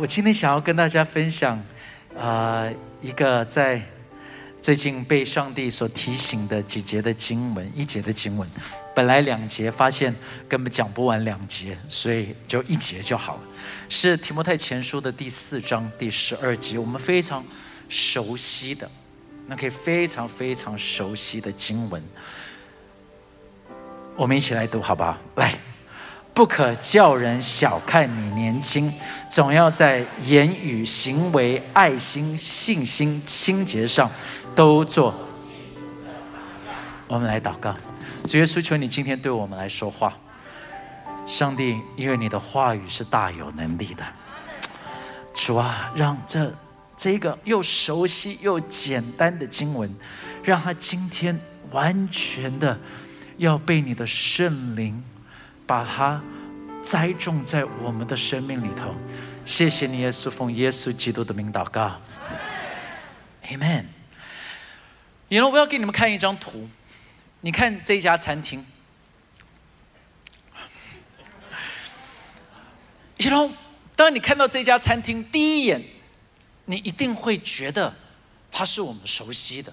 我今天想要跟大家分享，啊，一个在最近被上帝所提醒的几节的经文，一节的经文。本来两节，发现根本讲不完两节，所以就一节就好了。是提摩太前书的第四章第十二节，我们非常熟悉的，那可以非常非常熟悉的经文。我们一起来读，好不好？来，不可叫人小看你年轻，总要在言语、行为、爱心、信心、清洁上都做。我们来祷告。主耶稣，求你今天对我们来说话。上帝，因为你的话语是大有能力的。主啊，让这这个又熟悉又简单的经文，让他今天完全的要被你的圣灵把它栽种在我们的生命里头。谢谢你，耶稣，奉耶稣基督的名祷告。Amen。以后我要给你们看一张图。你看这家餐厅，一龙，当你看到这家餐厅第一眼，你一定会觉得它是我们熟悉的，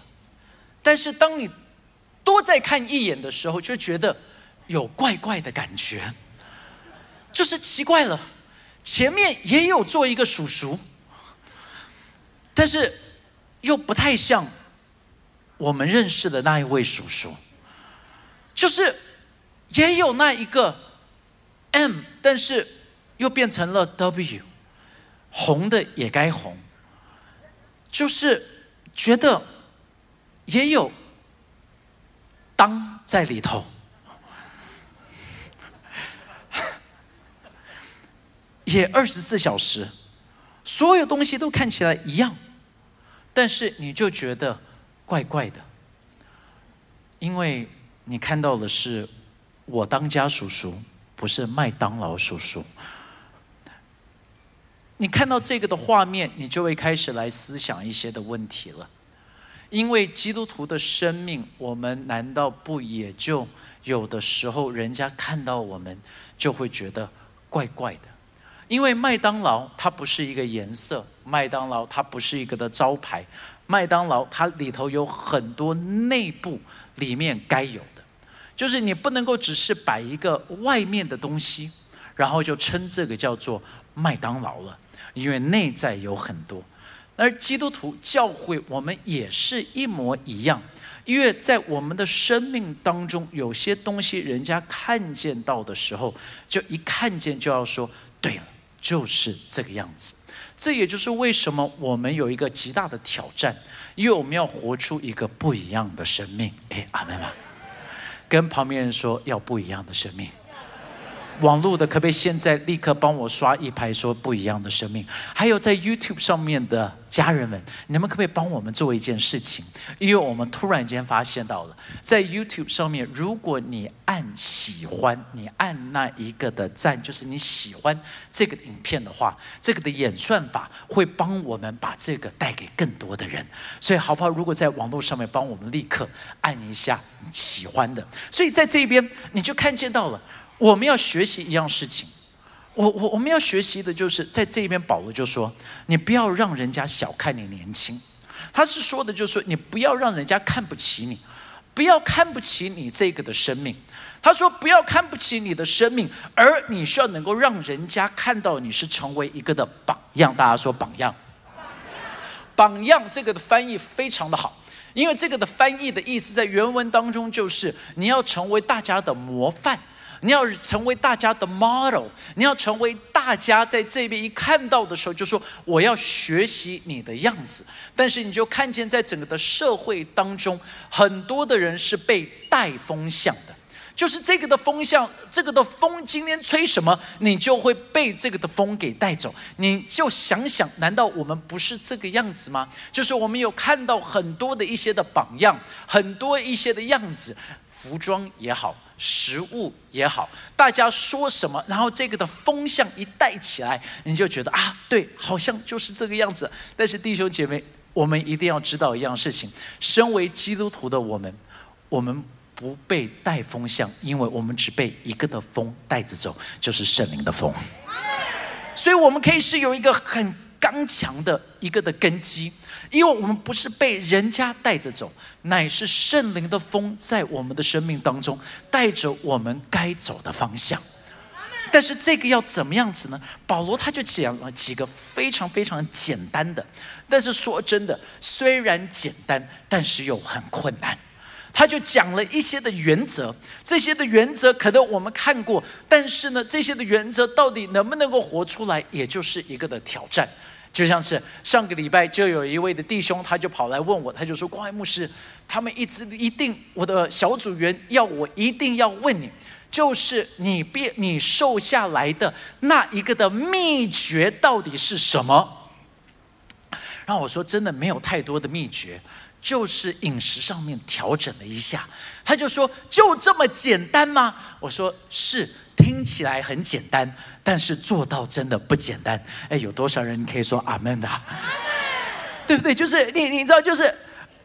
但是当你多再看一眼的时候，就觉得有怪怪的感觉，就是奇怪了。前面也有做一个叔叔，但是又不太像我们认识的那一位叔叔。就是也有那一个 M，但是又变成了 W，红的也该红。就是觉得也有当在里头，也二十四小时，所有东西都看起来一样，但是你就觉得怪怪的，因为。你看到的是我当家叔叔，不是麦当劳叔叔。你看到这个的画面，你就会开始来思想一些的问题了。因为基督徒的生命，我们难道不也就有的时候，人家看到我们就会觉得怪怪的？因为麦当劳它不是一个颜色，麦当劳它不是一个的招牌，麦当劳它里头有很多内部里面该有的。就是你不能够只是摆一个外面的东西，然后就称这个叫做麦当劳了，因为内在有很多。而基督徒教会我们也是一模一样，因为在我们的生命当中，有些东西人家看见到的时候，就一看见就要说，对了，就是这个样子。这也就是为什么我们有一个极大的挑战，因为我们要活出一个不一样的生命。哎，阿门吗？跟旁边人说要不一样的生命。网络的可不可以现在立刻帮我刷一排说不一样的生命？还有在 YouTube 上面的家人们，你们可不可以帮我们做一件事情？因为我们突然间发现到了，在 YouTube 上面，如果你按喜欢，你按那一个的赞，就是你喜欢这个影片的话，这个的演算法会帮我们把这个带给更多的人。所以好不好？如果在网络上面帮我们立刻按一下喜欢的，所以在这边你就看见到了。我们要学习一样事情，我我我们要学习的就是在这边，保罗就说：你不要让人家小看你年轻。他是说的，就是说你不要让人家看不起你，不要看不起你这个的生命。他说不要看不起你的生命，而你需要能够让人家看到你是成为一个的榜样。大家说榜样，榜样这个的翻译非常的好，因为这个的翻译的意思在原文当中就是你要成为大家的模范。你要成为大家的 model，你要成为大家在这边一看到的时候，就说我要学习你的样子。但是你就看见在整个的社会当中，很多的人是被带风向的，就是这个的风向，这个的风今天吹什么，你就会被这个的风给带走。你就想想，难道我们不是这个样子吗？就是我们有看到很多的一些的榜样，很多一些的样子，服装也好。食物也好，大家说什么，然后这个的风向一带起来，你就觉得啊，对，好像就是这个样子。但是弟兄姐妹，我们一定要知道一样事情：，身为基督徒的我们，我们不被带风向，因为我们只被一个的风带着走，就是圣灵的风。所以我们可以是有一个很刚强的一个的根基，因为我们不是被人家带着走，乃是圣灵的风在我们的生命当中带着我们该走的方向。但是这个要怎么样子呢？保罗他就讲了几个非常非常简单的，但是说真的，虽然简单，但是又很困难。他就讲了一些的原则，这些的原则可能我们看过，但是呢，这些的原则到底能不能够活出来，也就是一个的挑战。就像是上个礼拜就有一位的弟兄，他就跑来问我，他就说：“光爱牧师，他们一直一定我的小组员要我一定要问你。”就是你变你瘦下来的那一个的秘诀到底是什么？然后我说真的没有太多的秘诀，就是饮食上面调整了一下。他就说就这么简单吗？我说是，听起来很简单，但是做到真的不简单。哎，有多少人可以说阿门的？对不对？就是你你知道，就是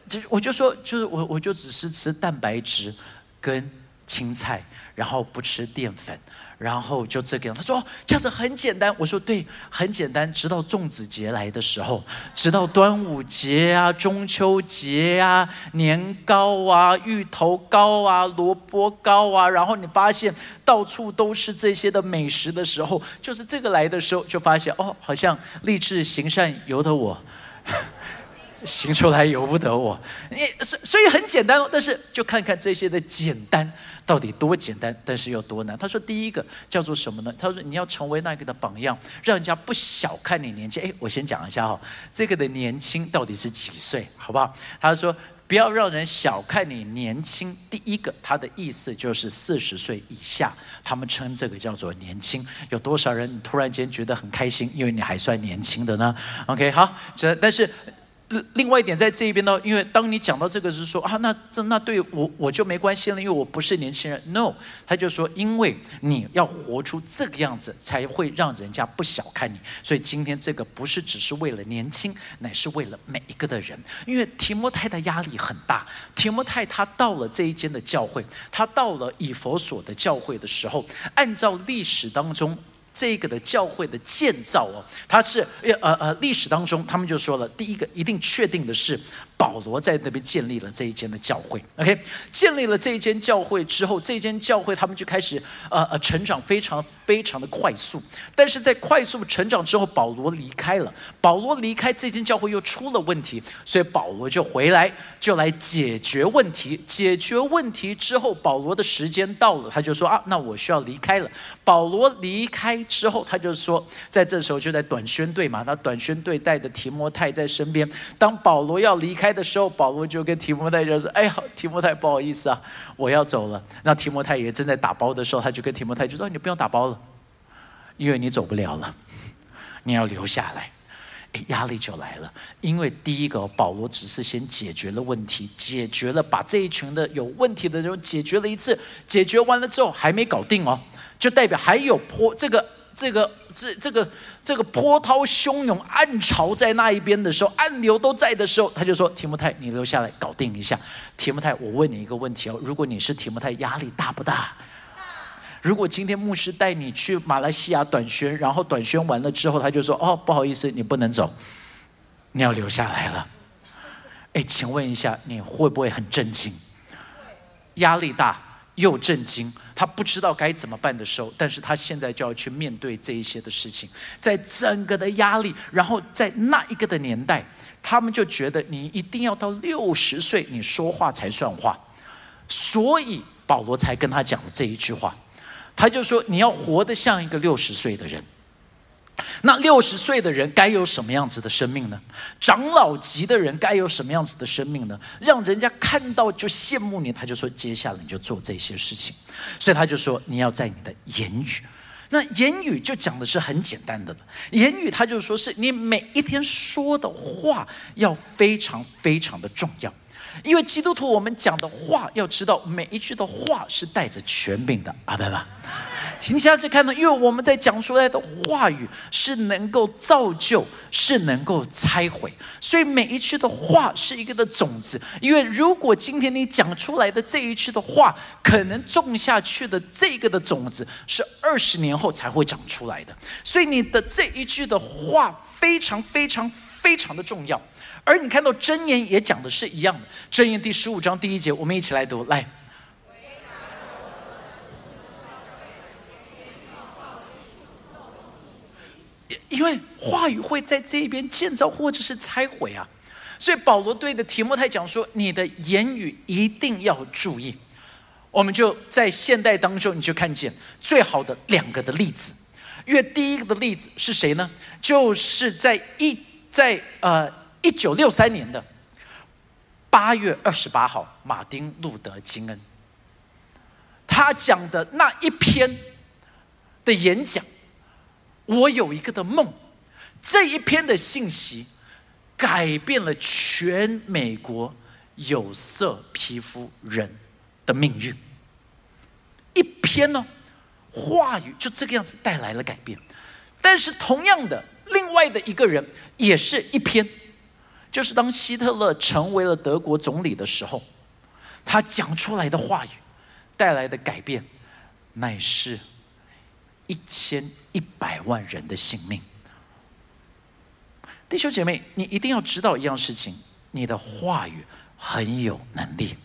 就我就说，就是我我就只是吃蛋白质跟青菜。然后不吃淀粉，然后就这个样。他说这样子很简单。我说对，很简单。直到粽子节来的时候，直到端午节啊、中秋节啊、年糕啊、芋头糕啊、萝卜糕啊，然后你发现到处都是这些的美食的时候，就是这个来的时候，就发现哦，好像立志行善由得我。行出来由不得我，你所所以很简单，但是就看看这些的简单到底多简单，但是又多难。他说第一个叫做什么呢？他说你要成为那个的榜样，让人家不小看你年纪。哎，我先讲一下哈，这个的年轻到底是几岁，好不好？他说不要让人小看你年轻。第一个，他的意思就是四十岁以下，他们称这个叫做年轻。有多少人突然间觉得很开心，因为你还算年轻的呢？OK，好，这但是。另外一点，在这一边呢，因为当你讲到这个是说啊，那这那对我我就没关系了，因为我不是年轻人。No，他就说，因为你要活出这个样子，才会让人家不小看你。所以今天这个不是只是为了年轻，乃是为了每一个的人。因为提摩太的压力很大，提摩太他到了这一间的教会，他到了以佛所的教会的时候，按照历史当中。这个的教会的建造哦，它是呃呃历史当中，他们就说了，第一个一定确定的是。保罗在那边建立了这一间的教会，OK，建立了这一间教会之后，这一间教会他们就开始呃呃成长，非常非常的快速。但是在快速成长之后，保罗离开了，保罗离开这间教会又出了问题，所以保罗就回来，就来解决问题。解决问题之后，保罗的时间到了，他就说啊，那我需要离开了。保罗离开之后，他就说，在这时候就在短宣队嘛，那短宣队带的提摩太在身边。当保罗要离开。的时候，保罗就跟提摩太就说：“哎呀，提摩太，不好意思啊，我要走了。”那提摩太也正在打包的时候，他就跟提摩太就说：“你不用打包了，因为你走不了了，你要留下来。”哎，压力就来了，因为第一个，保罗只是先解决了问题，解决了把这一群的有问题的人解决了一次，解决完了之后还没搞定哦，就代表还有坡这个。这个这这个这个波涛汹涌，暗潮在那一边的时候，暗流都在的时候，他就说：“提摩太，你留下来搞定一下。”提摩太，我问你一个问题哦，如果你是提摩太，压力大不大？如果今天牧师带你去马来西亚短宣，然后短宣完了之后，他就说：“哦，不好意思，你不能走，你要留下来了。”哎，请问一下，你会不会很震惊？压力大。又震惊，他不知道该怎么办的时候，但是他现在就要去面对这一些的事情，在整个的压力，然后在那一个的年代，他们就觉得你一定要到六十岁，你说话才算话，所以保罗才跟他讲了这一句话，他就说你要活得像一个六十岁的人。那六十岁的人该有什么样子的生命呢？长老级的人该有什么样子的生命呢？让人家看到就羡慕你，他就说接下来你就做这些事情。所以他就说你要在你的言语，那言语就讲的是很简单的了。言语他就说是你每一天说的话要非常非常的重要，因为基督徒我们讲的话要知道每一句的话是带着权柄的，阿爸爸。你现在在看到，因为我们在讲出来的话语是能够造就，是能够拆毁，所以每一句的话是一个的种子。因为如果今天你讲出来的这一句的话，可能种下去的这个的种子是二十年后才会长出来的，所以你的这一句的话非常非常非常的重要。而你看到箴言也讲的是一样的，箴言第十五章第一节，我们一起来读，来。因为话语会在这边建造或者是拆毁啊，所以保罗对的提摩太讲说：“你的言语一定要注意。”我们就在现代当中，你就看见最好的两个的例子。因为第一个的例子是谁呢？就是在一在呃一九六三年的八月二十八号，马丁路德金恩他讲的那一篇的演讲。我有一个的梦，这一篇的信息改变了全美国有色皮肤人的命运。一篇呢，话语就这个样子带来了改变。但是同样的，另外的一个人也是一篇，就是当希特勒成为了德国总理的时候，他讲出来的话语带来的改变，乃是。一千一百万人的性命，弟兄姐妹，你一定要知道一样事情：你的话语很有能力。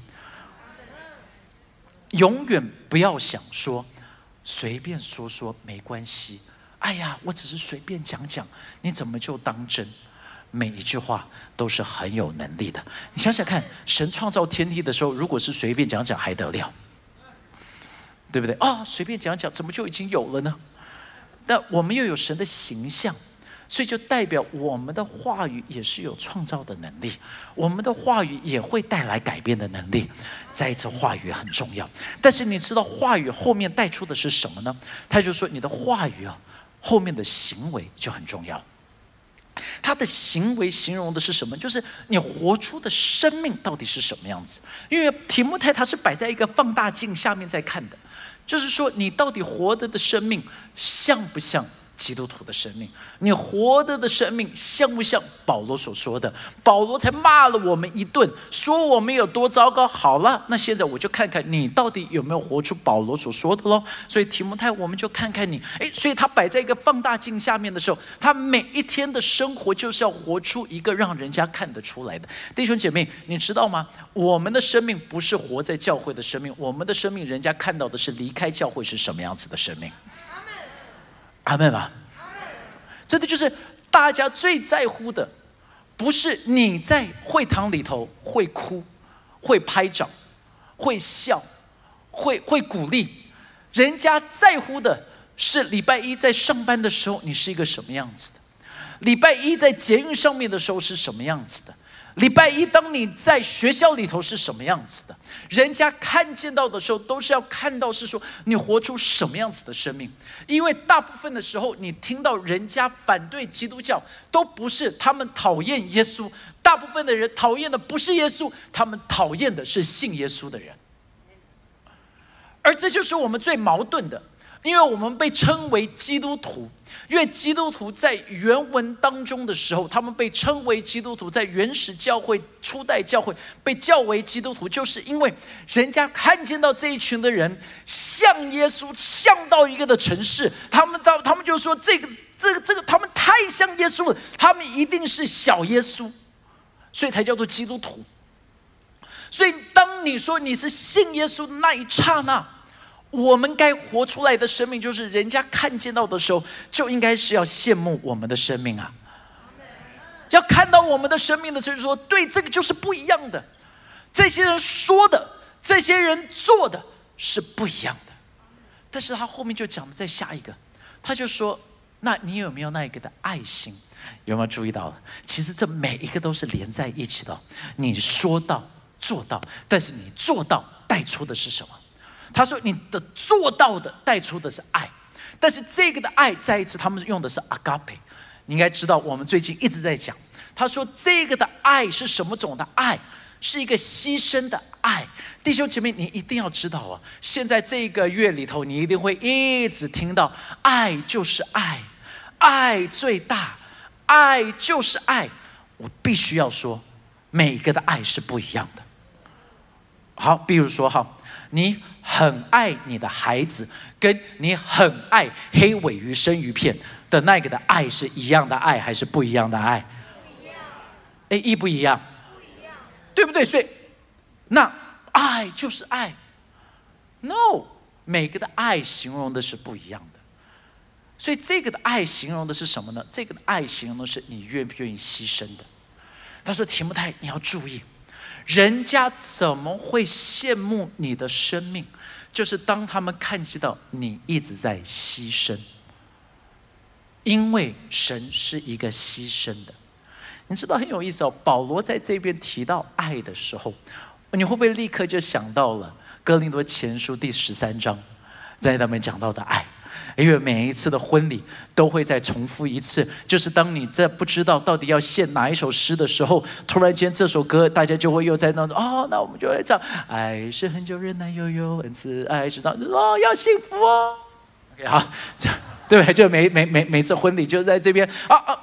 永远不要想说随便说说没关系。哎呀，我只是随便讲讲，你怎么就当真？每一句话都是很有能力的。你想想看，神创造天地的时候，如果是随便讲讲，还得了？对不对啊？随便讲讲，怎么就已经有了呢？但我们又有神的形象，所以就代表我们的话语也是有创造的能力，我们的话语也会带来改变的能力。再一次，话语很重要。但是你知道话语后面带出的是什么呢？他就说，你的话语啊，后面的行为就很重要。他的行为形容的是什么？就是你活出的生命到底是什么样子？因为题目太他是摆在一个放大镜下面在看的。就是说，你到底活得的生命像不像？基督徒的生命，你活着的生命像不像保罗所说的？保罗才骂了我们一顿，说我们有多糟糕。好了，那现在我就看看你到底有没有活出保罗所说的喽。所以提摩太，我们就看看你。诶，所以他摆在一个放大镜下面的时候，他每一天的生活就是要活出一个让人家看得出来的。弟兄姐妹，你知道吗？我们的生命不是活在教会的生命，我们的生命，人家看到的是离开教会是什么样子的生命。阿妹吧，真的就是大家最在乎的，不是你在会堂里头会哭、会拍掌、会笑、会会鼓励，人家在乎的是礼拜一在上班的时候你是一个什么样子的，礼拜一在捷运上面的时候是什么样子的。礼拜一，当你在学校里头是什么样子的？人家看见到的时候，都是要看到是说你活出什么样子的生命。因为大部分的时候，你听到人家反对基督教，都不是他们讨厌耶稣。大部分的人讨厌的不是耶稣，他们讨厌的是信耶稣的人。而这就是我们最矛盾的。因为我们被称为基督徒，因为基督徒在原文当中的时候，他们被称为基督徒，在原始教会、初代教会被叫为基督徒，就是因为人家看见到这一群的人像耶稣，像到一个的城市，他们到他们就说这个、这个、这个，他们太像耶稣了，他们一定是小耶稣，所以才叫做基督徒。所以当你说你是信耶稣的那一刹那。我们该活出来的生命，就是人家看见到的时候，就应该是要羡慕我们的生命啊！要看到我们的生命的时候，说对，这个就是不一样的。这些人说的，这些人做的是不一样的。但是他后面就讲了，再下一个，他就说：那你有没有那一个的爱心？有没有注意到？其实这每一个都是连在一起的。你说到做到，但是你做到带出的是什么？他说：“你的做到的带出的是爱，但是这个的爱再一次，他们用的是 agape。你应该知道，我们最近一直在讲，他说这个的爱是什么种的爱？是一个牺牲的爱。弟兄姐妹，你一定要知道啊！现在这个月里头，你一定会一直听到“爱就是爱，爱最大，爱就是爱”。我必须要说，每个的爱是不一样的。好，比如说哈，你很爱你的孩子，跟你很爱黑尾鱼生鱼片的那个的爱是一样的爱，还是不一样的爱？不一样。哎，一不一样？不一样。对不对？所以，那爱就是爱。No，每个的爱形容的是不一样的。所以这个的爱形容的是什么呢？这个的爱形容的是你愿不愿意牺牲的。他说：“提摩太，你要注意。”人家怎么会羡慕你的生命？就是当他们看见到你一直在牺牲，因为神是一个牺牲的。你知道很有意思哦。保罗在这边提到爱的时候，你会不会立刻就想到了哥林多前书第十三章，在他们讲到的爱？因为每一次的婚礼都会再重复一次，就是当你在不知道到底要献哪一首诗的时候，突然间这首歌大家就会又在那种哦，那我们就会唱“爱是很久忍耐又有恩慈，爱是这样哦，要幸福哦。”OK，好，这对不对？就每每每每次婚礼就在这边啊啊，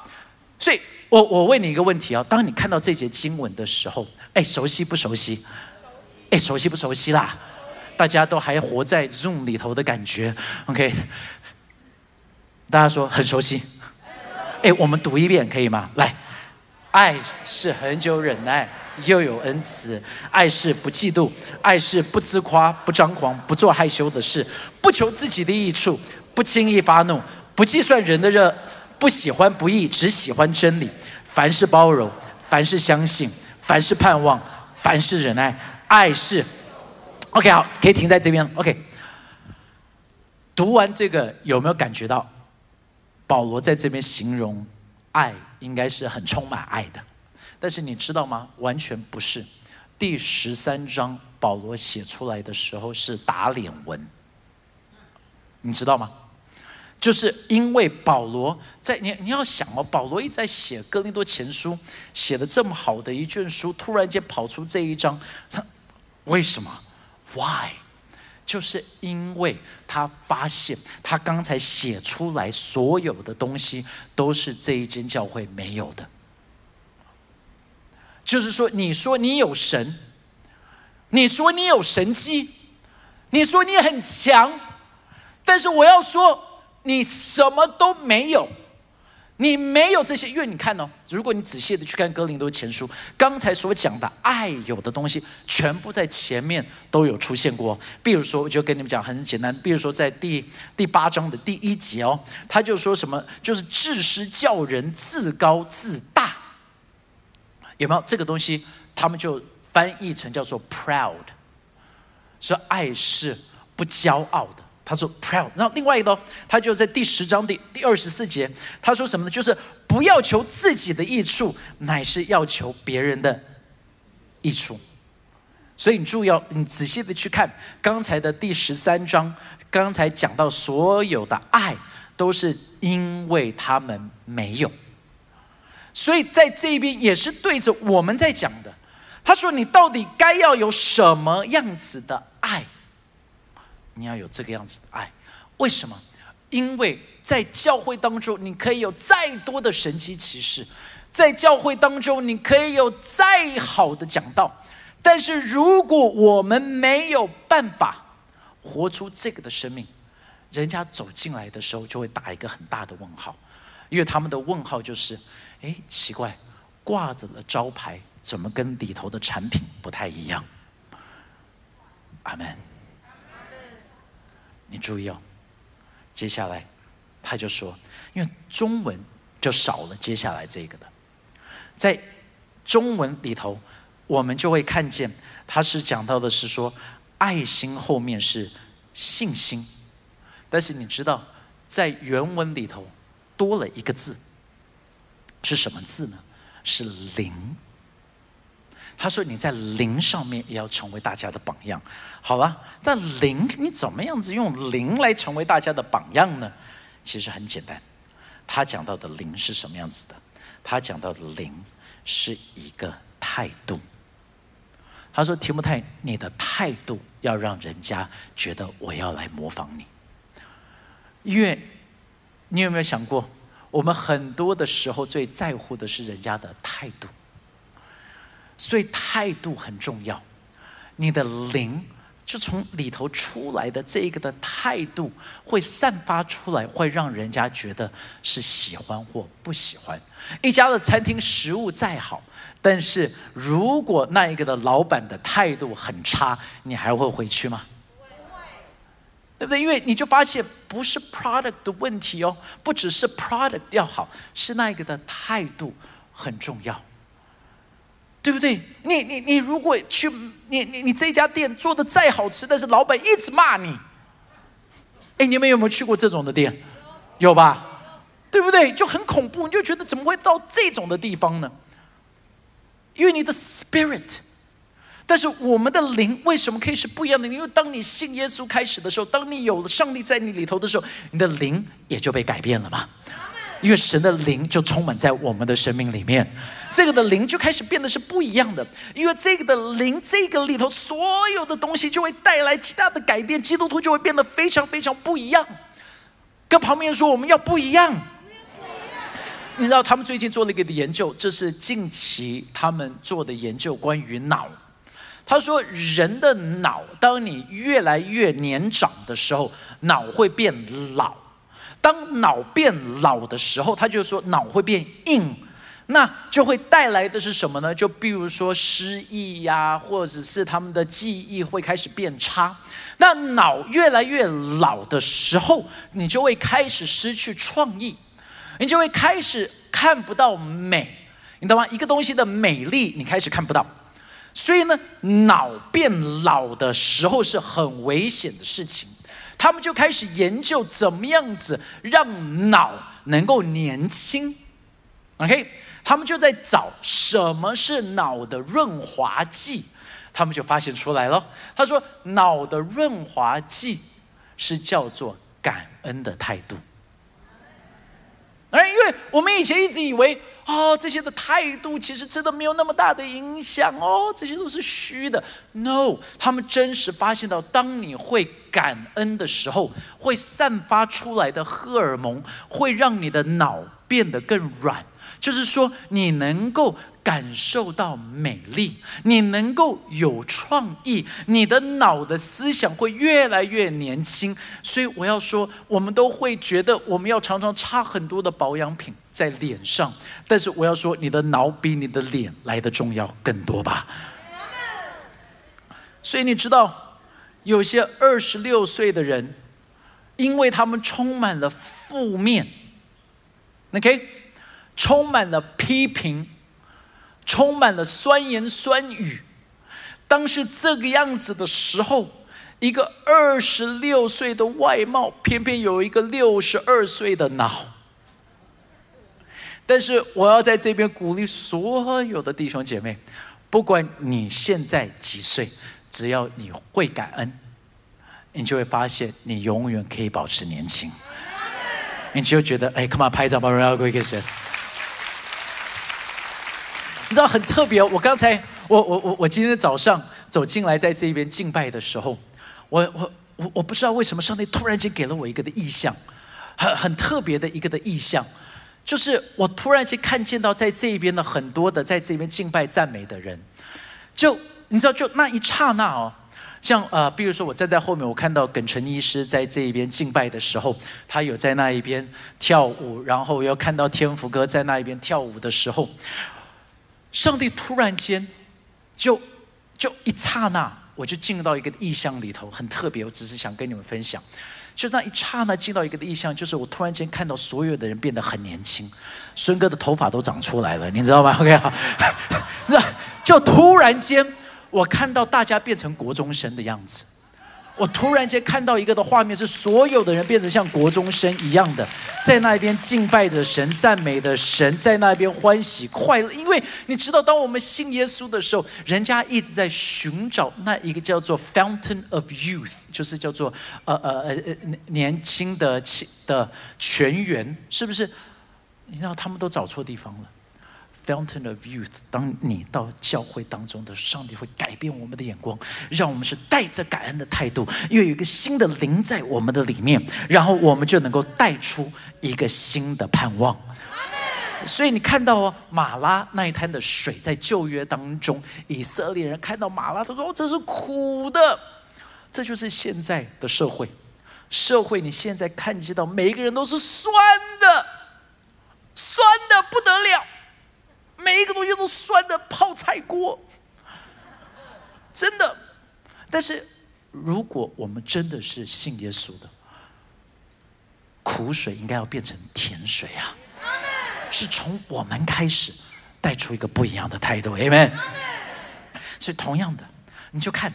所以我我问你一个问题啊，当你看到这节经文的时候，哎，熟悉不？熟悉。哎，熟悉不熟悉啦？大家都还活在 Zoom 里头的感觉，OK。大家说很熟悉，哎，我们读一遍可以吗？来，爱是很久忍耐，又有恩慈；爱是不嫉妒，爱是不自夸，不张狂，不做害羞的事，不求自己的益处，不轻易发怒，不计算人的热，不喜欢不义，只喜欢真理。凡事包容，凡事相信，凡事盼望，凡事忍耐。爱是，OK，好，可以停在这边。OK，读完这个有没有感觉到？保罗在这边形容爱，应该是很充满爱的，但是你知道吗？完全不是。第十三章保罗写出来的时候是打脸文，你知道吗？就是因为保罗在你你要想哦，保罗一直在写哥林多前书，写的这么好的一卷书，突然间跑出这一章，他为什么？Why？就是因为他发现，他刚才写出来所有的东西都是这一间教会没有的。就是说，你说你有神，你说你有神机，你说你很强，但是我要说，你什么都没有。你没有这些，因为你看哦，如果你仔细的去看哥林多前书，刚才所讲的爱有的东西，全部在前面都有出现过。比如说，我就跟你们讲很简单，比如说在第第八章的第一节哦，他就说什么，就是自私叫人自高自大，有没有这个东西？他们就翻译成叫做 proud，说爱是不骄傲的。他说 proud，然后另外一个，他就在第十章第第二十四节，他说什么呢？就是不要求自己的益处，乃是要求别人的益处。所以你注意要你仔细的去看刚才的第十三章，刚才讲到所有的爱都是因为他们没有，所以在这边也是对着我们在讲的。他说你到底该要有什么样子的爱？你要有这个样子的爱，为什么？因为在教会当中，你可以有再多的神奇奇事，在教会当中，你可以有再好的讲道，但是如果我们没有办法活出这个的生命，人家走进来的时候就会打一个很大的问号，因为他们的问号就是：哎，奇怪，挂着的招牌怎么跟里头的产品不太一样？阿门。你注意哦，接下来他就说，因为中文就少了接下来这个的，在中文里头，我们就会看见他是讲到的是说，爱心后面是信心，但是你知道，在原文里头多了一个字，是什么字呢？是灵。他说：“你在灵上面也要成为大家的榜样。”好了，但灵你怎么样子用灵来成为大家的榜样呢？其实很简单，他讲到的灵是什么样子的？他讲到的灵是一个态度。他说：“提摩太，你的态度要让人家觉得我要来模仿你。因为你有没有想过，我们很多的时候最在乎的是人家的态度，所以态度很重要。你的灵就从里头出来的这个的态度，会散发出来，会让人家觉得是喜欢或不喜欢。一家的餐厅食物再好。”但是如果那一个的老板的态度很差，你还会回去吗？对不对？因为你就发现不是 product 的问题哦，不只是 product 要好，是那一个的态度很重要，对不对？你你你如果去你你你这家店做的再好吃，但是老板一直骂你，哎，你们有没有去过这种的店？有吧？对不对？就很恐怖，你就觉得怎么会到这种的地方呢？因为你的 spirit，但是我们的灵为什么可以是不一样的？因为当你信耶稣开始的时候，当你有了上帝在你里头的时候，你的灵也就被改变了嘛。因为神的灵就充满在我们的生命里面，这个的灵就开始变得是不一样的。因为这个的灵，这个里头所有的东西就会带来极大的改变，基督徒就会变得非常非常不一样。跟旁边说，我们要不一样。你知道他们最近做了一个研究，这是近期他们做的研究，关于脑。他说，人的脑，当你越来越年长的时候，脑会变老。当脑变老的时候，他就说脑会变硬，那就会带来的是什么呢？就比如说失忆呀，或者是他们的记忆会开始变差。那脑越来越老的时候，你就会开始失去创意。你就会开始看不到美，你懂吗？一个东西的美丽，你开始看不到。所以呢，脑变老的时候是很危险的事情。他们就开始研究怎么样子让脑能够年轻。OK，他们就在找什么是脑的润滑剂。他们就发现出来了。他说，脑的润滑剂是叫做感恩的态度。而因为我们以前一直以为，哦，这些的态度其实真的没有那么大的影响哦，这些都是虚的。No，他们真实发现到，当你会感恩的时候，会散发出来的荷尔蒙，会让你的脑变得更软。就是说，你能够。感受到美丽，你能够有创意，你的脑的思想会越来越年轻。所以我要说，我们都会觉得我们要常常擦很多的保养品在脸上，但是我要说，你的脑比你的脸来的重要更多吧。所以你知道，有些二十六岁的人，因为他们充满了负面，OK，充满了批评。充满了酸言酸语。当是这个样子的时候，一个二十六岁的外貌，偏偏有一个六十二岁的脑。但是我要在这边鼓励所有的弟兄姐妹，不管你现在几岁，只要你会感恩，你就会发现你永远可以保持年轻。你就觉得，哎，come on，拍照把荣耀归给神。你知道很特别，我刚才我我我我今天早上走进来，在这边敬拜的时候，我我我我不知道为什么上帝突然间给了我一个的意象，很很特别的一个的意象，就是我突然间看见到在这一边的很多的在这边敬拜赞美的人，就你知道就那一刹那哦，像呃，比如说我站在后面，我看到耿成医师在这一边敬拜的时候，他有在那一边跳舞，然后又看到天福哥在那一边跳舞的时候。上帝突然间，就就一刹那，我就进入到一个意象里头，很特别。我只是想跟你们分享，就那一刹那进到一个的意象，就是我突然间看到所有的人变得很年轻，孙哥的头发都长出来了，你知道吗？OK 好，就突然间我看到大家变成国中生的样子。我突然间看到一个的画面，是所有的人变成像国中生一样的，在那边敬拜的神、赞美的神，在那边欢喜快乐。因为你知道，当我们信耶稣的时候，人家一直在寻找那一个叫做 Fountain of Youth，就是叫做呃呃呃呃年轻的的泉源，是不是？你知道他们都找错地方了。Fountain of youth。当你到教会当中的，上帝会改变我们的眼光，让我们是带着感恩的态度，又有一个新的灵在我们的里面，然后我们就能够带出一个新的盼望。所以你看到哦，马拉那一滩的水，在旧约当中，以色列人看到马拉，他说：“哦这是苦的。”这就是现在的社会。社会，你现在看见到每一个人都是酸的，酸的不得了，每一个东西都酸的泡菜锅，真的。但是，如果我们真的是信耶稣的，苦水应该要变成甜水啊！是从我们开始带出一个不一样的态度，Amen。所以，同样的，你就看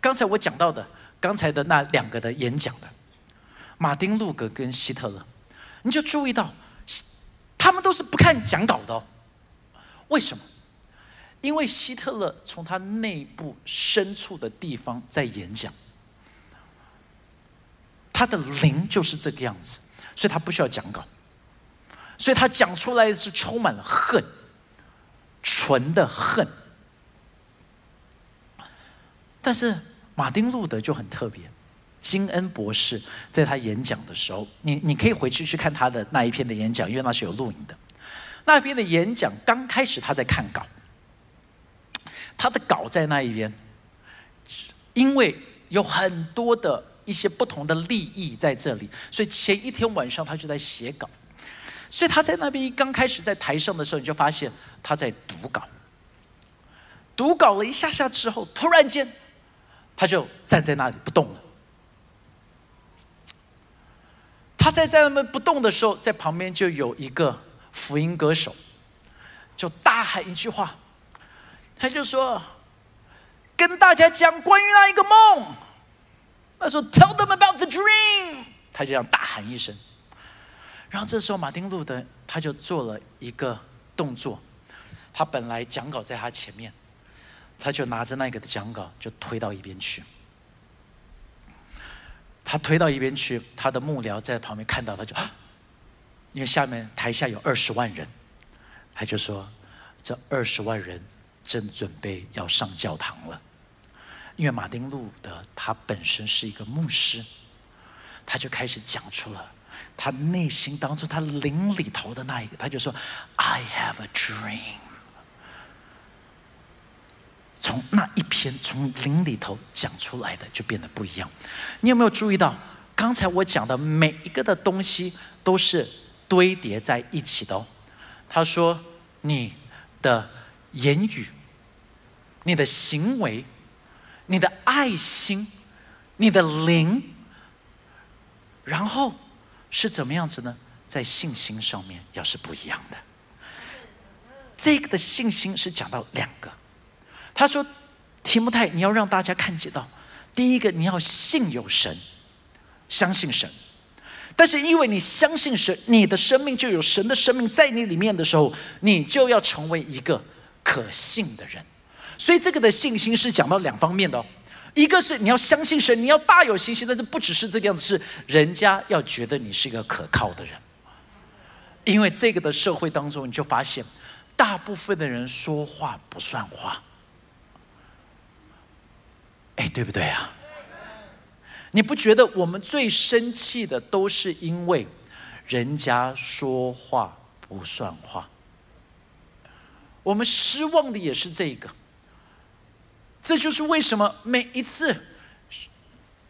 刚才我讲到的，刚才的那两个的演讲的。马丁路格跟希特勒，你就注意到，他们都是不看讲稿的。为什么？因为希特勒从他内部深处的地方在演讲，他的灵就是这个样子，所以他不需要讲稿，所以他讲出来是充满了恨，纯的恨。但是马丁路德就很特别。金恩博士在他演讲的时候，你你可以回去去看他的那一篇的演讲，因为那是有录影的。那边的演讲刚开始他在看稿，他的稿在那一边，因为有很多的一些不同的利益在这里，所以前一天晚上他就在写稿。所以他在那边一刚开始在台上的时候，你就发现他在读稿，读稿了一下下之后，突然间他就站在那里不动了。他在在那边不动的时候，在旁边就有一个福音歌手，就大喊一句话，他就说：“跟大家讲关于那一个梦。”他说：“Tell them about the dream。”他就这样大喊一声。然后这时候，马丁路德他就做了一个动作，他本来讲稿在他前面，他就拿着那个的讲稿就推到一边去。他推到一边去，他的幕僚在旁边看到，他就，因为下面台下有二十万人，他就说：“这二十万人正准备要上教堂了。”因为马丁路德他本身是一个牧师，他就开始讲出了他内心当中他灵里头的那一个，他就说：“I have a dream。”从那一篇从灵里头讲出来的就变得不一样。你有没有注意到，刚才我讲的每一个的东西都是堆叠在一起的哦。他说：“你的言语、你的行为、你的爱心、你的灵，然后是怎么样子呢？在信心上面要是不一样的。这个的信心是讲到两个。”他说：“提摩太，你要让大家看见到，第一个你要信有神，相信神。但是因为你相信神，你的生命就有神的生命在你里面的时候，你就要成为一个可信的人。所以这个的信心是讲到两方面的哦，一个是你要相信神，你要大有信心，但是不只是这个样子，是人家要觉得你是一个可靠的人。因为这个的社会当中，你就发现，大部分的人说话不算话。”哎，对不对啊？你不觉得我们最生气的都是因为人家说话不算话？我们失望的也是这个。这就是为什么每一次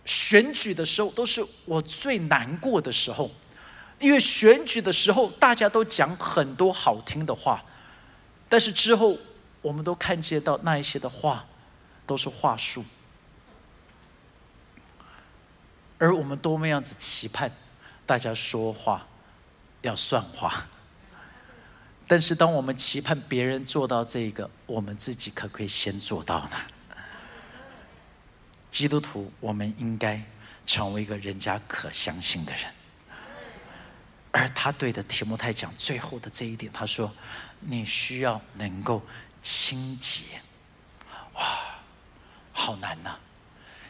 选举的时候都是我最难过的时候，因为选举的时候大家都讲很多好听的话，但是之后我们都看见到那一些的话都是话术。而我们多么样子期盼大家说话要算话，但是当我们期盼别人做到这个，我们自己可不可以先做到呢？基督徒，我们应该成为一个人家可相信的人。而他对的提摩太讲最后的这一点，他说：“你需要能够清洁。”哇，好难呐！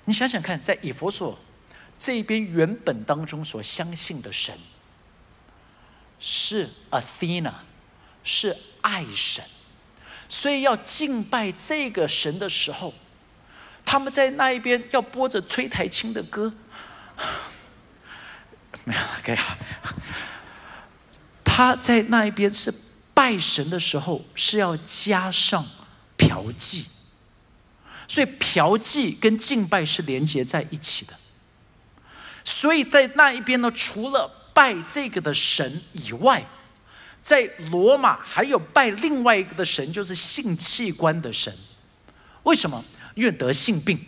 你想想看，在以佛所。这边原本当中所相信的神是 Athena，是爱神，所以要敬拜这个神的时候，他们在那一边要播着崔台青的歌，没有，OK，他。在那一边是拜神的时候是要加上嫖妓，所以嫖妓跟敬拜是连接在一起的。所以在那一边呢，除了拜这个的神以外，在罗马还有拜另外一个的神，就是性器官的神。为什么？因为得性病，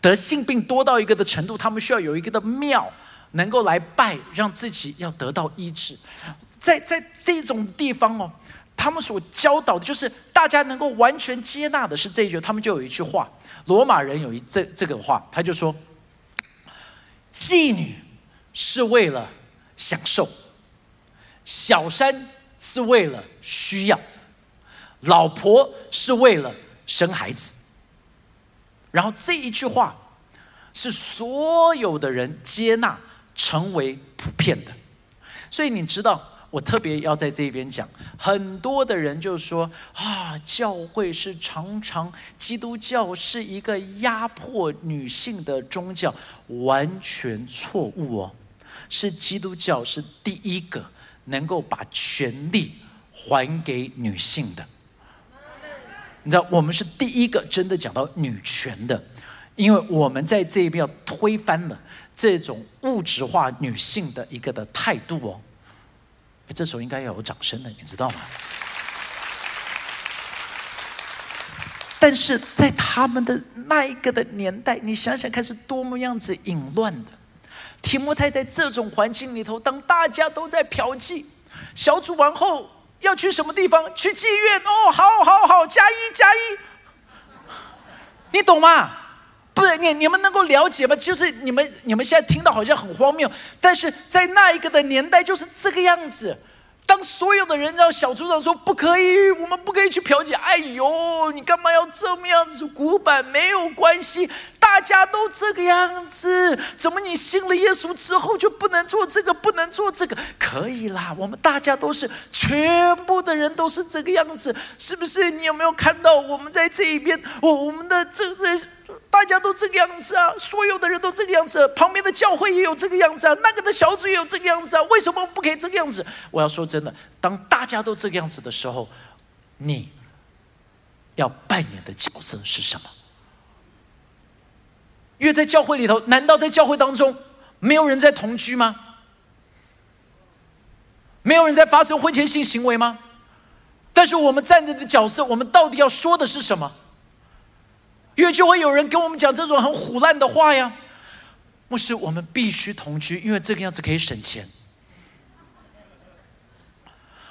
得性病多到一个的程度，他们需要有一个的庙能够来拜，让自己要得到医治。在在这种地方哦，他们所教导的就是大家能够完全接纳的是这一句，他们就有一句话，罗马人有一这这个话，他就说。妓女是为了享受，小三是为了需要，老婆是为了生孩子。然后这一句话是所有的人接纳成为普遍的，所以你知道。我特别要在这边讲，很多的人就说啊，教会是常常基督教是一个压迫女性的宗教，完全错误哦。是基督教是第一个能够把权力还给女性的。你知道，我们是第一个真的讲到女权的，因为我们在这边要推翻了这种物质化女性的一个的态度哦。这时候应该要有掌声的，你知道吗？但是在他们的那一个的年代，你想想看是多么样子淫乱的。提摩太在这种环境里头，当大家都在嫖妓，小组完后要去什么地方？去妓院哦，好好好，加一加一，你懂吗？不是你你们能够了解吗？就是你们你们现在听到好像很荒谬，但是在那一个的年代就是这个样子。当所有的人让小组长说不可以，我们不可以去嫖妓。哎呦，你干嘛要这么样子？古板没有关系，大家都这个样子。怎么你信了耶稣之后就不能做这个，不能做这个？可以啦，我们大家都是，全部的人都是这个样子，是不是？你有没有看到我们在这一边？我我们的这个。大家都这个样子啊，所有的人都这个样子，旁边的教会也有这个样子啊，那个的小组也有这个样子啊，为什么不可以这个样子？我要说真的，当大家都这个样子的时候，你要扮演的角色是什么？因为在教会里头，难道在教会当中没有人在同居吗？没有人在发生婚前性行为吗？但是我们站着的角色，我们到底要说的是什么？因为就会有人跟我们讲这种很虎烂的话呀，牧师，我们必须同居，因为这个样子可以省钱。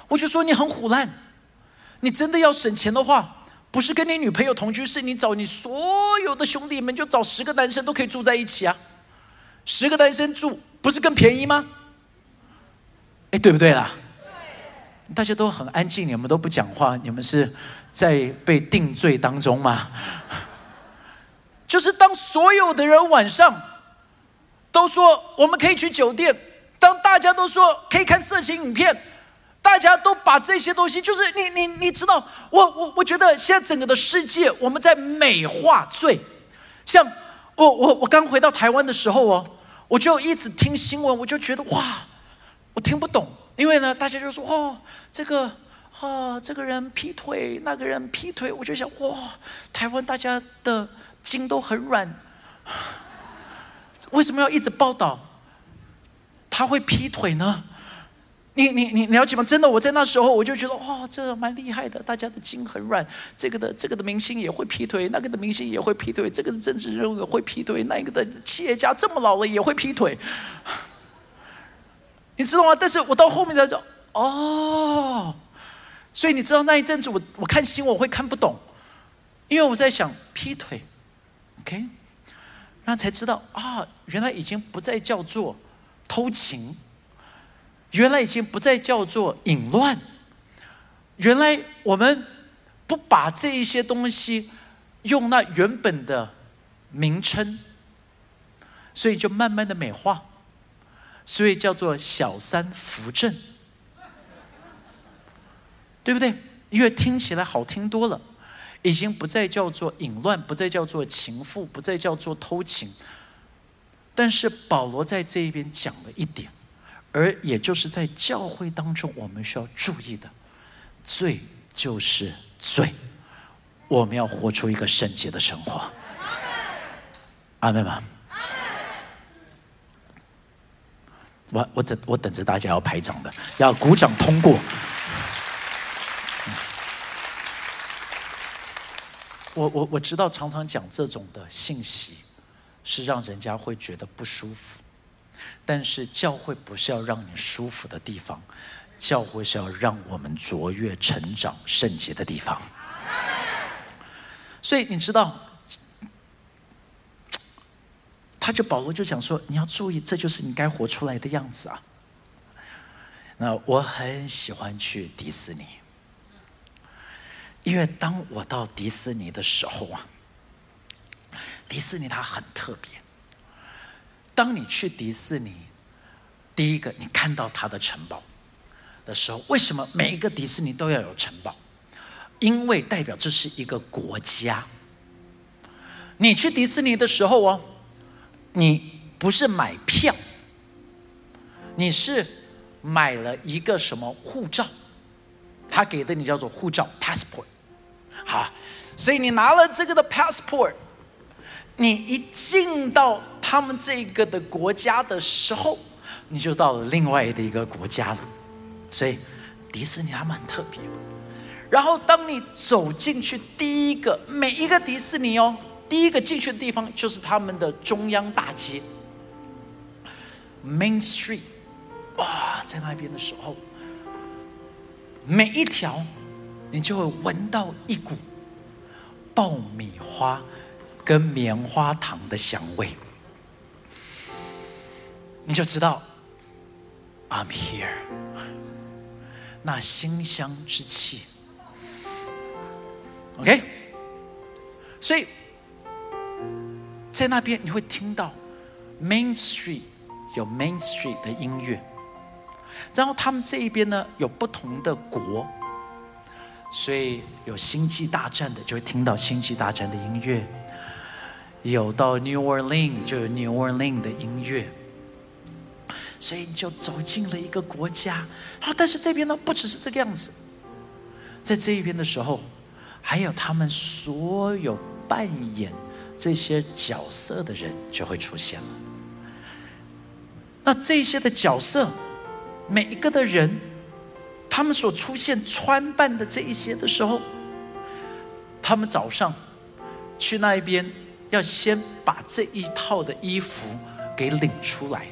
我就说你很虎烂，你真的要省钱的话，不是跟你女朋友同居，是你找你所有的兄弟们，就找十个男生都可以住在一起啊，十个男生住不是更便宜吗？哎，对不对啦？大家都很安静，你们都不讲话，你们是在被定罪当中吗？就是当所有的人晚上都说我们可以去酒店，当大家都说可以看色情影片，大家都把这些东西，就是你你你知道，我我我觉得现在整个的世界我们在美化罪。像我我我刚回到台湾的时候哦，我就一直听新闻，我就觉得哇，我听不懂，因为呢大家就说哦这个啊这个人劈腿，那个人劈腿，我就想哇台湾大家的。筋都很软，为什么要一直报道他会劈腿呢？你你你了解吗？真的，我在那时候我就觉得哇，这蛮厉害的。大家的筋很软，这个的这个的明星也会劈腿，那个的明星也会劈腿，这个的政治人物也会劈腿，那个的企业家这么老了也会劈腿，你知道吗？但是我到后面才知道，哦，所以你知道那一阵子我我看新闻我会看不懂，因为我在想劈腿。OK，那才知道啊，原来已经不再叫做偷情，原来已经不再叫做淫乱，原来我们不把这一些东西用那原本的名称，所以就慢慢的美化，所以叫做小三扶正。对不对？因为听起来好听多了，已经不再叫做淫乱，不再叫做情妇，不再叫做偷情。但是保罗在这一边讲了一点，而也就是在教会当中我们需要注意的，罪就是罪，我们要活出一个圣洁的生活。阿门吗？我我等我等着大家要拍掌的，要鼓掌通过。我我我知道，常常讲这种的信息，是让人家会觉得不舒服。但是教会不是要让你舒服的地方，教会是要让我们卓越、成长、圣洁的地方。所以你知道。他就保罗就讲说：“你要注意，这就是你该活出来的样子啊。”那我很喜欢去迪士尼，因为当我到迪士尼的时候啊，迪士尼它很特别。当你去迪士尼，第一个你看到它的城堡的时候，为什么每一个迪士尼都要有城堡？因为代表这是一个国家。你去迪士尼的时候哦。你不是买票，你是买了一个什么护照？他给的你叫做护照 （passport）。好，所以你拿了这个的 passport，你一进到他们这个的国家的时候，你就到了另外的一个国家了。所以迪士尼他们很特别。然后当你走进去，第一个每一个迪士尼哦。第一个进去的地方就是他们的中央大街，Main Street，哇，在那边的时候，每一条你就会闻到一股爆米花跟棉花糖的香味，你就知道 I'm here，那馨香之气，OK，所以。在那边你会听到 Main Street 有 Main Street 的音乐，然后他们这一边呢有不同的国，所以有星际大战的就会听到星际大战的音乐，有到 New Orleans 就有 New Orleans 的音乐，所以你就走进了一个国家。好，但是这边呢不只是这个样子，在这一边的时候，还有他们所有扮演。这些角色的人就会出现了。那这些的角色，每一个的人，他们所出现穿扮的这一些的时候，他们早上去那一边，要先把这一套的衣服给领出来。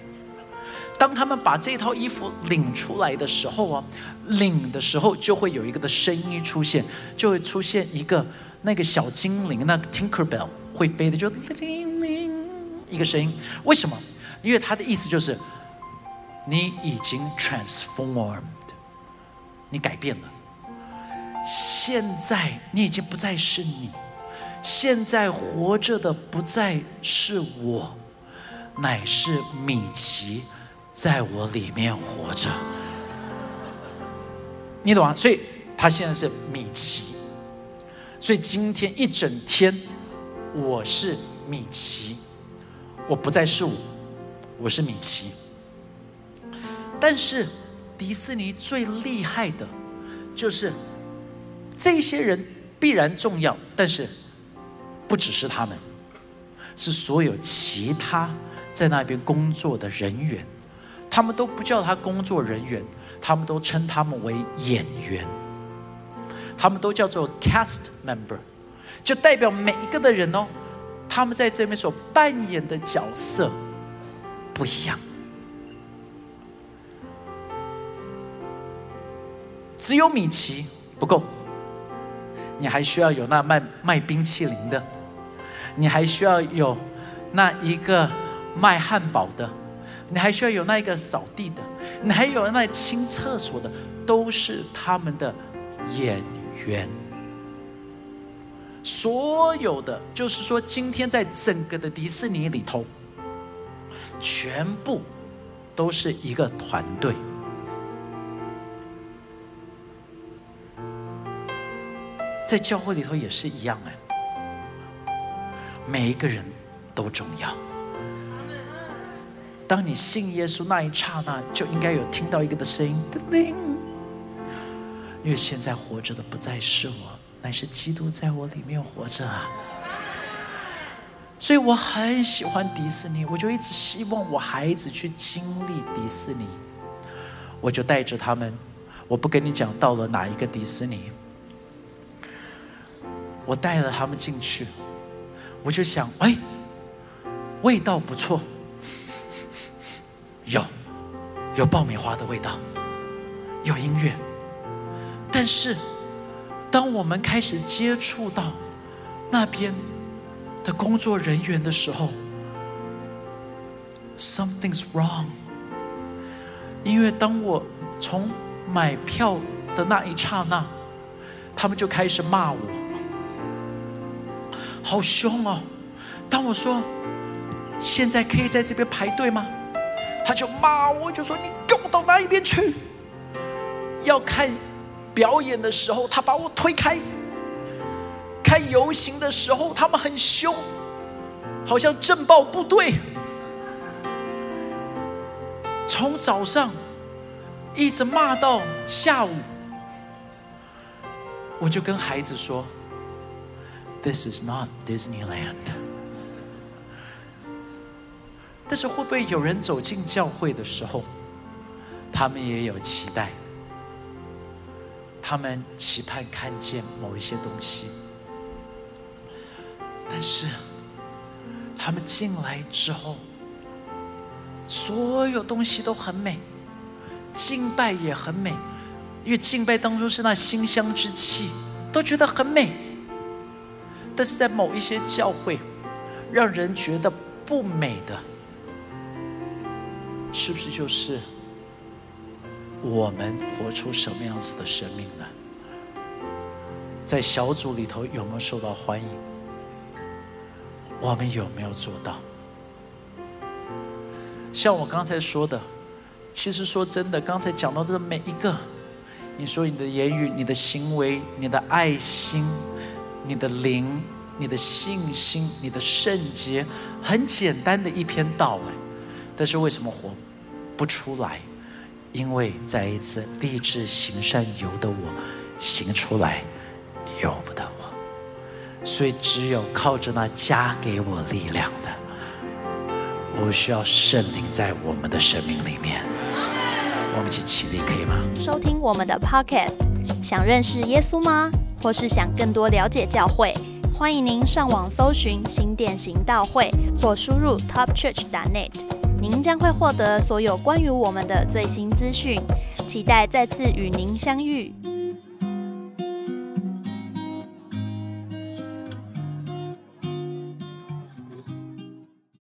当他们把这套衣服领出来的时候啊，领的时候就会有一个的声音出现，就会出现一个那个小精灵，那个 Tinker Bell。会飞的，就铃铃一个声音。为什么？因为它的意思就是，你已经 transform 你改变了。现在你已经不再是你，现在活着的不再是我，乃是米奇在我里面活着。你懂吗？所以他现在是米奇。所以今天一整天。我是米奇，我不再是我，我是米奇。但是迪士尼最厉害的，就是这些人必然重要，但是不只是他们，是所有其他在那边工作的人员，他们都不叫他工作人员，他们都称他们为演员，他们都叫做 cast member。就代表每一个的人哦，他们在这边所扮演的角色不一样。只有米奇不够，你还需要有那卖卖冰淇淋的，你还需要有那一个卖汉堡的，你还需要有那一个扫地的，你还有那清厕所的，都是他们的演员。所有的，就是说，今天在整个的迪士尼里头，全部都是一个团队。在教会里头也是一样哎。每一个人都重要。当你信耶稣那一刹那，就应该有听到一个的声音，叮！因为现在活着的不再是我，乃是基督在我里面活着啊。所以我很喜欢迪士尼，我就一直希望我孩子去经历迪士尼，我就带着他们。我不跟你讲到了哪一个迪士尼，我带了他们进去。我就想，哎，味道不错，有有爆米花的味道，有音乐。但是，当我们开始接触到那边的工作人员的时候，something's wrong。因为当我从买票的那一刹那，他们就开始骂我。好凶哦！当我说现在可以在这边排队吗？他就骂我，就说你跟我到那一边去。要看表演的时候，他把我推开；看游行的时候，他们很凶，好像镇暴部队。从早上一直骂到下午，我就跟孩子说。This is not Disneyland。但是会不会有人走进教会的时候，他们也有期待？他们期盼看见某一些东西，但是他们进来之后，所有东西都很美，敬拜也很美，因为敬拜当中是那馨香之气，都觉得很美。但是在某一些教会，让人觉得不美的，是不是就是我们活出什么样子的生命呢？在小组里头有没有受到欢迎？我们有没有做到？像我刚才说的，其实说真的，刚才讲到的每一个，你说你的言语、你的行为、你的爱心。你的灵、你的信心、你的圣洁，很简单的一篇道哎，但是为什么活不出来？因为再一次立志行善由得我，行出来由不得我，所以只有靠着那加给我力量的，我需要圣灵在我们的生命里面。我们一起起立可以吗？收听我们的 Podcast，想认识耶稣吗？或是想更多了解教会，欢迎您上网搜寻新店行道会，或输入 topchurch.net，您将会获得所有关于我们的最新资讯。期待再次与您相遇。